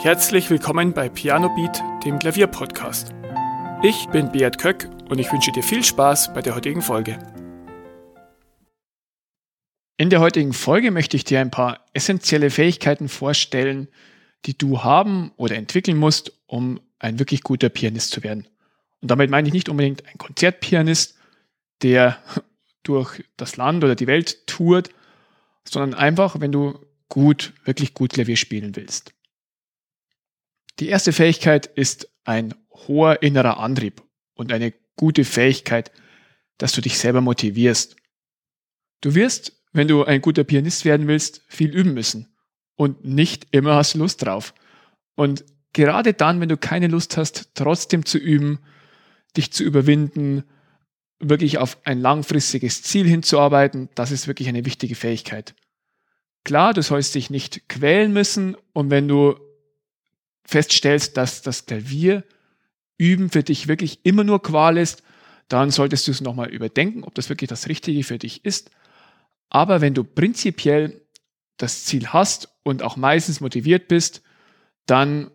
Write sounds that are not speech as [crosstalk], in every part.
Herzlich willkommen bei Piano Beat, dem Klavierpodcast. Ich bin Beat Köck und ich wünsche dir viel Spaß bei der heutigen Folge. In der heutigen Folge möchte ich dir ein paar essentielle Fähigkeiten vorstellen, die du haben oder entwickeln musst, um ein wirklich guter Pianist zu werden. Und damit meine ich nicht unbedingt ein Konzertpianist, der [laughs] durch das Land oder die Welt tourt, sondern einfach, wenn du gut, wirklich gut Klavier spielen willst. Die erste Fähigkeit ist ein hoher innerer Antrieb und eine gute Fähigkeit, dass du dich selber motivierst. Du wirst, wenn du ein guter Pianist werden willst, viel üben müssen und nicht immer hast Lust drauf. Und gerade dann, wenn du keine Lust hast, trotzdem zu üben, dich zu überwinden, wirklich auf ein langfristiges Ziel hinzuarbeiten, das ist wirklich eine wichtige Fähigkeit. Klar, du sollst dich nicht quälen müssen und wenn du feststellst, dass das Klavier üben für dich wirklich immer nur Qual ist, dann solltest du es nochmal überdenken, ob das wirklich das Richtige für dich ist. Aber wenn du prinzipiell das Ziel hast und auch meistens motiviert bist, dann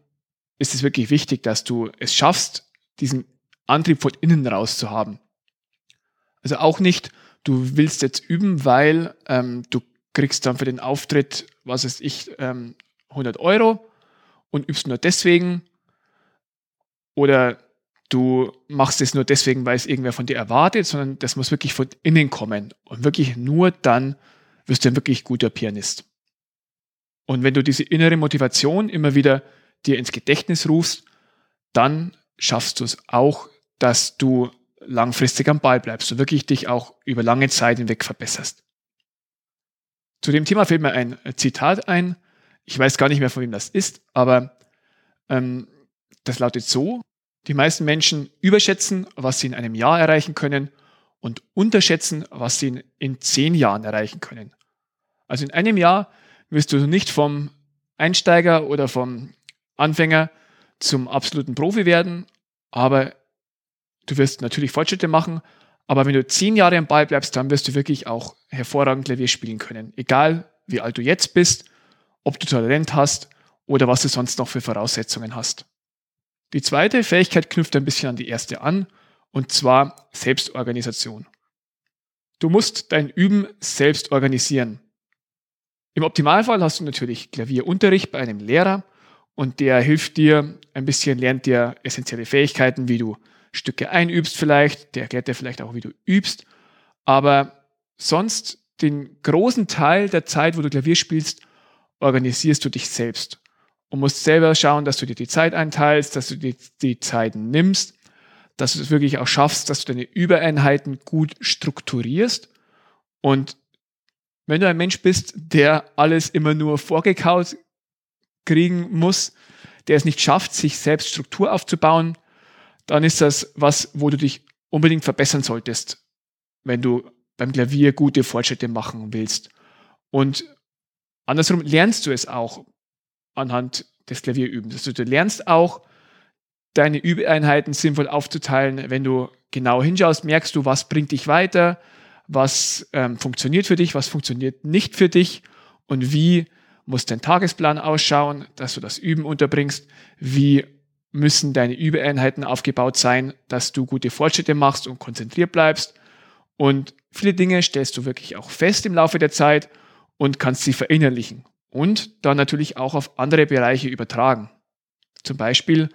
ist es wirklich wichtig, dass du es schaffst, diesen Antrieb von innen raus zu haben. Also auch nicht, du willst jetzt üben, weil ähm, du kriegst dann für den Auftritt, was weiß ich, ähm, 100 Euro und übst nur deswegen oder du machst es nur deswegen, weil es irgendwer von dir erwartet, sondern das muss wirklich von innen kommen. Und wirklich nur dann wirst du ein wirklich guter Pianist. Und wenn du diese innere Motivation immer wieder dir ins Gedächtnis rufst, dann schaffst du es auch, dass du langfristig am Ball bleibst und wirklich dich auch über lange Zeit hinweg verbesserst. Zu dem Thema fällt mir ein Zitat ein, ich weiß gar nicht mehr, von wem das ist, aber ähm, das lautet so, die meisten Menschen überschätzen, was sie in einem Jahr erreichen können und unterschätzen, was sie in, in zehn Jahren erreichen können. Also in einem Jahr wirst du nicht vom Einsteiger oder vom Anfänger zum absoluten Profi werden, aber du wirst natürlich Fortschritte machen, aber wenn du zehn Jahre am Ball bleibst, dann wirst du wirklich auch hervorragend Klavier spielen können. Egal wie alt du jetzt bist ob du Talent hast oder was du sonst noch für Voraussetzungen hast. Die zweite Fähigkeit knüpft ein bisschen an die erste an, und zwar Selbstorganisation. Du musst dein Üben selbst organisieren. Im Optimalfall hast du natürlich Klavierunterricht bei einem Lehrer und der hilft dir ein bisschen, lernt dir essentielle Fähigkeiten, wie du Stücke einübst vielleicht, der erklärt dir vielleicht auch, wie du übst, aber sonst den großen Teil der Zeit, wo du Klavier spielst, organisierst du dich selbst und musst selber schauen, dass du dir die Zeit einteilst, dass du dir die Zeiten nimmst, dass du es wirklich auch schaffst, dass du deine Übereinheiten gut strukturierst. Und wenn du ein Mensch bist, der alles immer nur vorgekaut kriegen muss, der es nicht schafft, sich selbst Struktur aufzubauen, dann ist das was, wo du dich unbedingt verbessern solltest, wenn du beim Klavier gute Fortschritte machen willst. Und Andersrum lernst du es auch anhand des Klavierübens. Also du lernst auch, deine Übeeinheiten sinnvoll aufzuteilen. Wenn du genau hinschaust, merkst du, was bringt dich weiter, was ähm, funktioniert für dich, was funktioniert nicht für dich und wie muss dein Tagesplan ausschauen, dass du das Üben unterbringst, wie müssen deine Übeeinheiten aufgebaut sein, dass du gute Fortschritte machst und konzentriert bleibst. Und viele Dinge stellst du wirklich auch fest im Laufe der Zeit und kannst sie verinnerlichen und dann natürlich auch auf andere Bereiche übertragen. Zum Beispiel,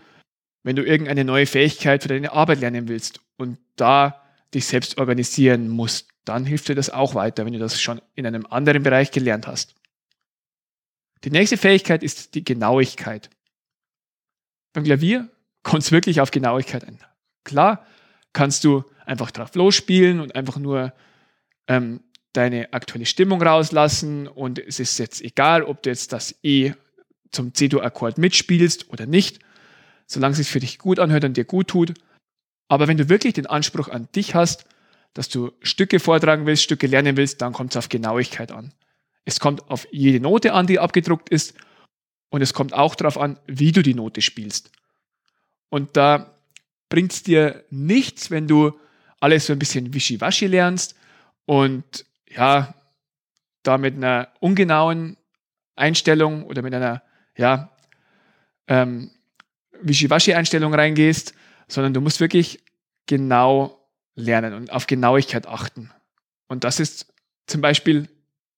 wenn du irgendeine neue Fähigkeit für deine Arbeit lernen willst und da dich selbst organisieren musst, dann hilft dir das auch weiter, wenn du das schon in einem anderen Bereich gelernt hast. Die nächste Fähigkeit ist die Genauigkeit. Beim Klavier [laughs] kommt es wirklich auf Genauigkeit an. Klar, kannst du einfach drauf losspielen und einfach nur ähm, deine aktuelle Stimmung rauslassen und es ist jetzt egal, ob du jetzt das E zum C-Dur-Akkord mitspielst oder nicht, solange es sich für dich gut anhört und dir gut tut. Aber wenn du wirklich den Anspruch an dich hast, dass du Stücke vortragen willst, Stücke lernen willst, dann kommt es auf Genauigkeit an. Es kommt auf jede Note an, die abgedruckt ist und es kommt auch darauf an, wie du die Note spielst. Und da bringt es dir nichts, wenn du alles so ein bisschen wischiwaschi lernst und ja, da mit einer ungenauen Einstellung oder mit einer, ja, ähm, Wischiwaschi-Einstellung reingehst, sondern du musst wirklich genau lernen und auf Genauigkeit achten. Und das ist zum Beispiel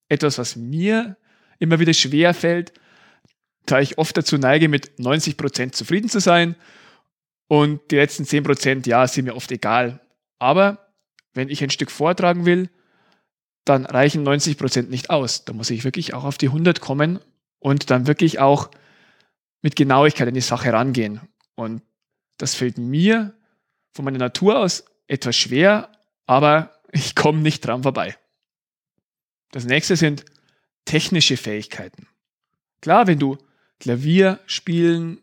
etwas, was mir immer wieder schwer fällt, da ich oft dazu neige, mit 90 Prozent zufrieden zu sein und die letzten 10%, Prozent, ja, sind mir oft egal. Aber wenn ich ein Stück vortragen will, dann reichen 90 Prozent nicht aus. Da muss ich wirklich auch auf die 100 kommen und dann wirklich auch mit Genauigkeit an die Sache rangehen. Und das fällt mir von meiner Natur aus etwas schwer, aber [laughs] ich komme nicht dran vorbei. Das nächste sind technische Fähigkeiten. Klar, wenn du Klavier spielen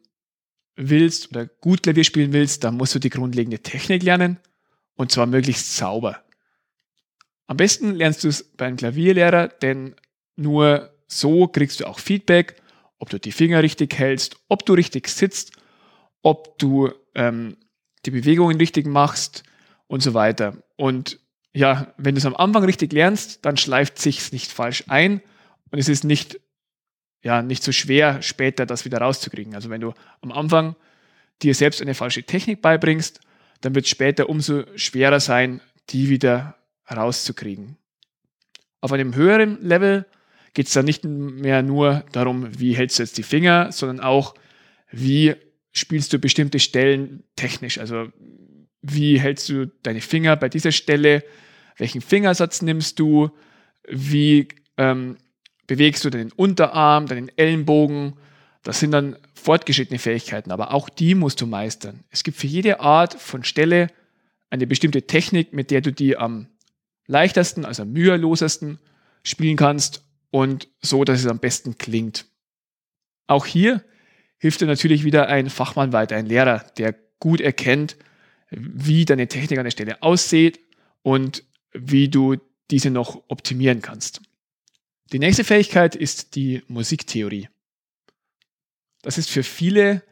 willst oder gut Klavier spielen willst, dann musst du die grundlegende Technik lernen und zwar möglichst sauber. Am besten lernst du es beim Klavierlehrer, denn nur so kriegst du auch Feedback, ob du die Finger richtig hältst, ob du richtig sitzt, ob du ähm, die Bewegungen richtig machst und so weiter. Und ja, wenn du es am Anfang richtig lernst, dann schleift sich's nicht falsch ein und es ist nicht, ja, nicht so schwer, später das wieder rauszukriegen. Also wenn du am Anfang dir selbst eine falsche Technik beibringst, dann wird es später umso schwerer sein, die wieder rauszukriegen. Auf einem höheren Level geht es dann nicht mehr nur darum, wie hältst du jetzt die Finger, sondern auch, wie spielst du bestimmte Stellen technisch. Also wie hältst du deine Finger bei dieser Stelle, welchen Fingersatz nimmst du, wie ähm, bewegst du deinen Unterarm, deinen Ellenbogen. Das sind dann fortgeschrittene Fähigkeiten, aber auch die musst du meistern. Es gibt für jede Art von Stelle eine bestimmte Technik, mit der du die am leichtesten, also am mühelosesten spielen kannst und so, dass es am besten klingt. Auch hier hilft dir natürlich wieder ein Fachmann weiter, ein Lehrer, der gut erkennt, wie deine Technik an der Stelle aussieht und wie du diese noch optimieren kannst. Die nächste Fähigkeit ist die Musiktheorie. Das ist für viele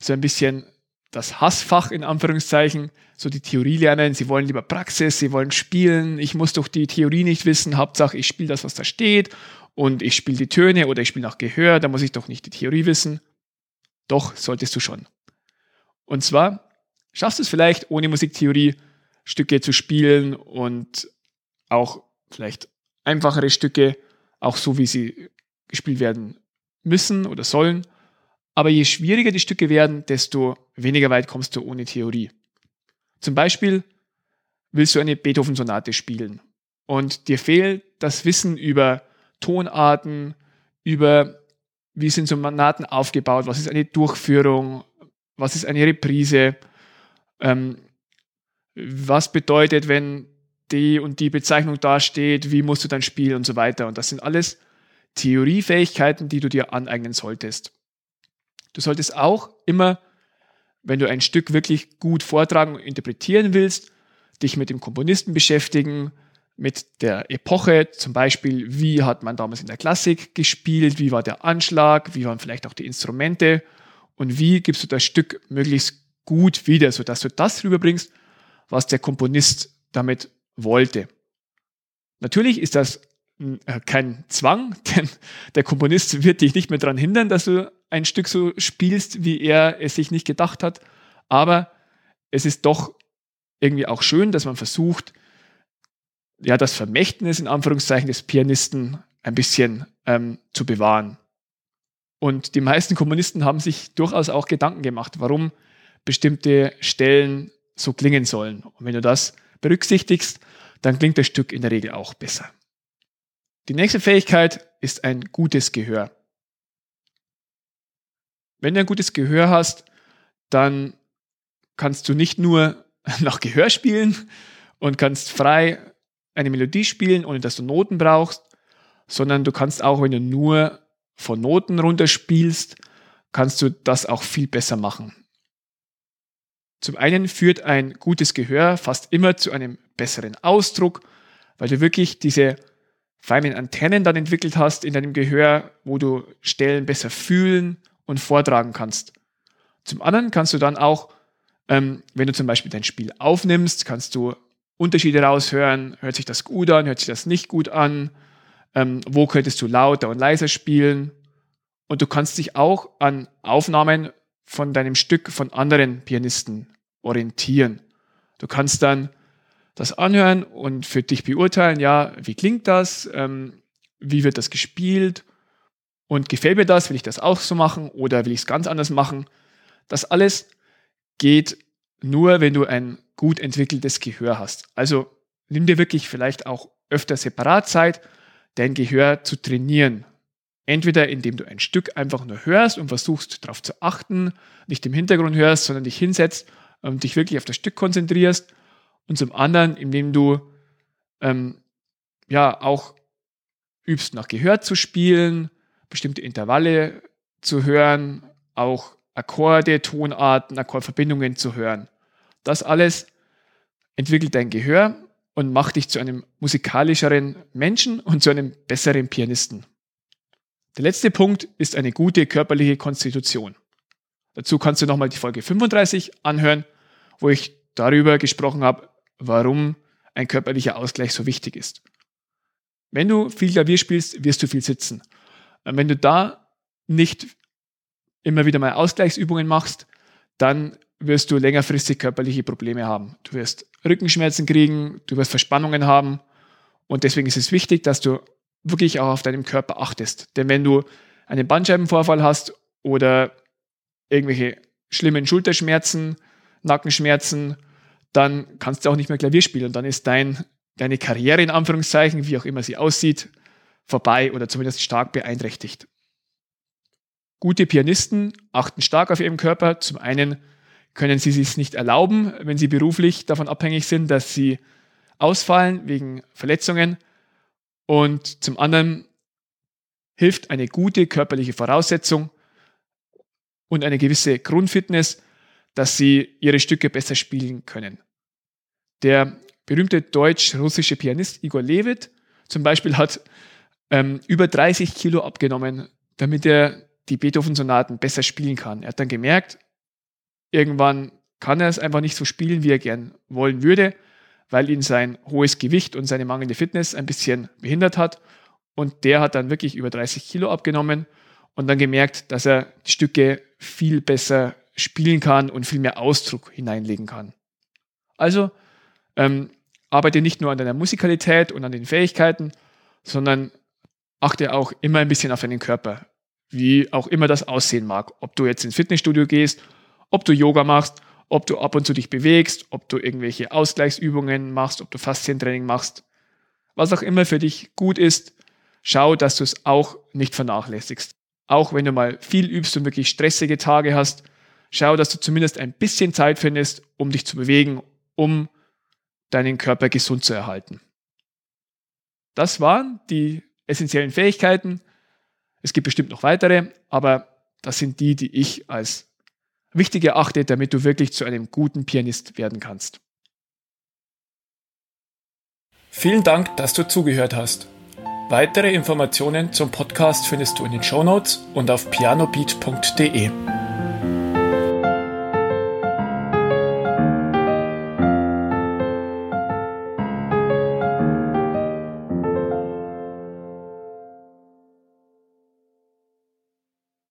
so ein bisschen das Hassfach in Anführungszeichen, so die Theorie lernen. Sie wollen lieber Praxis, sie wollen spielen. Ich muss doch die Theorie nicht wissen. Hauptsache, ich spiele das, was da steht und ich spiele die Töne oder ich spiele nach Gehör. Da muss ich doch nicht die Theorie wissen. Doch, solltest du schon. Und zwar schaffst du es vielleicht ohne Musiktheorie Stücke zu spielen und auch vielleicht einfachere Stücke auch so, wie sie gespielt werden müssen oder sollen. Aber je schwieriger die Stücke werden, desto weniger weit kommst du ohne Theorie. Zum Beispiel willst du eine Beethoven-Sonate spielen und dir fehlt das Wissen über Tonarten, über wie sind so Sonaten aufgebaut, was ist eine Durchführung, was ist eine Reprise, ähm, was bedeutet, wenn die und die Bezeichnung dasteht, wie musst du dann spielen und so weiter. Und das sind alles Theoriefähigkeiten, die du dir aneignen solltest. Du solltest auch immer, wenn du ein Stück wirklich gut vortragen und interpretieren willst, dich mit dem Komponisten beschäftigen, mit der Epoche, zum Beispiel, wie hat man damals in der Klassik gespielt, wie war der Anschlag, wie waren vielleicht auch die Instrumente? Und wie gibst du das Stück möglichst gut wieder, sodass du das rüberbringst, was der Komponist damit wollte. Natürlich ist das äh, kein Zwang, [laughs] denn der Komponist wird dich nicht mehr daran hindern, dass du ein Stück so spielst, wie er es sich nicht gedacht hat. Aber es ist doch irgendwie auch schön, dass man versucht, ja, das Vermächtnis in Anführungszeichen des Pianisten ein bisschen ähm, zu bewahren. Und die meisten Komponisten haben sich durchaus auch Gedanken gemacht, warum bestimmte Stellen so klingen sollen. Und wenn du das berücksichtigst, dann klingt das Stück in der Regel auch besser. Die nächste Fähigkeit ist ein gutes Gehör. Wenn du ein gutes Gehör hast, dann kannst du nicht nur [laughs] nach Gehör spielen und kannst frei eine Melodie spielen, ohne dass du Noten brauchst, sondern du kannst auch, wenn du nur von Noten runterspielst, kannst du das auch viel besser machen. Zum einen führt ein gutes Gehör fast immer zu einem besseren Ausdruck, weil du wirklich diese feinen Antennen dann entwickelt hast in deinem Gehör, wo du Stellen besser fühlen und vortragen kannst. Zum anderen kannst du dann auch, ähm, wenn du zum Beispiel dein Spiel aufnimmst, kannst du Unterschiede raushören. Hört sich das gut an? Hört sich das nicht gut an? Ähm, wo könntest du lauter und leiser spielen? Und du kannst dich auch an Aufnahmen von deinem Stück von anderen Pianisten orientieren. Du kannst dann das anhören und für dich beurteilen, ja, wie klingt das, ähm, wie wird das gespielt und gefällt mir das, will ich das auch so machen oder will ich es ganz anders machen. Das alles geht nur, wenn du ein gut entwickeltes Gehör hast. Also nimm dir wirklich vielleicht auch öfter separat Zeit, dein Gehör zu trainieren. Entweder indem du ein Stück einfach nur hörst und versuchst darauf zu achten, nicht im Hintergrund hörst, sondern dich hinsetzt und dich wirklich auf das Stück konzentrierst. Und zum anderen, indem du ähm, ja auch übst, nach Gehör zu spielen, bestimmte Intervalle zu hören, auch Akkorde, Tonarten, Akkordverbindungen zu hören. Das alles entwickelt dein Gehör und macht dich zu einem musikalischeren Menschen und zu einem besseren Pianisten. Der letzte Punkt ist eine gute körperliche Konstitution. Dazu kannst du nochmal die Folge 35 anhören, wo ich darüber gesprochen habe, warum ein körperlicher Ausgleich so wichtig ist. Wenn du viel Klavier spielst, wirst du viel sitzen. Wenn du da nicht immer wieder mal Ausgleichsübungen machst, dann wirst du längerfristig körperliche Probleme haben. Du wirst Rückenschmerzen kriegen, du wirst Verspannungen haben. Und deswegen ist es wichtig, dass du wirklich auch auf deinem Körper achtest. Denn wenn du einen Bandscheibenvorfall hast oder irgendwelche schlimmen Schulterschmerzen, Nackenschmerzen, dann kannst du auch nicht mehr Klavier spielen. Und dann ist dein, deine Karriere in Anführungszeichen, wie auch immer sie aussieht, vorbei oder zumindest stark beeinträchtigt. Gute Pianisten achten stark auf ihren Körper. Zum einen können sie sich nicht erlauben, wenn sie beruflich davon abhängig sind, dass sie ausfallen wegen Verletzungen. Und zum anderen hilft eine gute körperliche Voraussetzung und eine gewisse Grundfitness, dass sie ihre Stücke besser spielen können. Der berühmte deutsch-russische Pianist Igor Levit zum Beispiel hat ähm, über 30 Kilo abgenommen, damit er die Beethoven-Sonaten besser spielen kann. Er hat dann gemerkt, irgendwann kann er es einfach nicht so spielen, wie er gern wollen würde, weil ihn sein hohes Gewicht und seine mangelnde Fitness ein bisschen behindert hat. Und der hat dann wirklich über 30 Kilo abgenommen und dann gemerkt, dass er die Stücke viel besser spielen kann und viel mehr Ausdruck hineinlegen kann. Also ähm, arbeite nicht nur an deiner Musikalität und an den Fähigkeiten, sondern achte auch immer ein bisschen auf deinen Körper, wie auch immer das aussehen mag. Ob du jetzt ins Fitnessstudio gehst, ob du Yoga machst, ob du ab und zu dich bewegst, ob du irgendwelche Ausgleichsübungen machst, ob du Faszientraining machst. Was auch immer für dich gut ist, schau, dass du es auch nicht vernachlässigst. Auch wenn du mal viel übst und wirklich stressige Tage hast, schau, dass du zumindest ein bisschen Zeit findest, um dich zu bewegen, um deinen Körper gesund zu erhalten. Das waren die essentiellen Fähigkeiten. Es gibt bestimmt noch weitere, aber das sind die, die ich als wichtig erachte, damit du wirklich zu einem guten Pianist werden kannst. Vielen Dank, dass du zugehört hast. Weitere Informationen zum Podcast findest du in den Show Notes und auf pianobeat.de.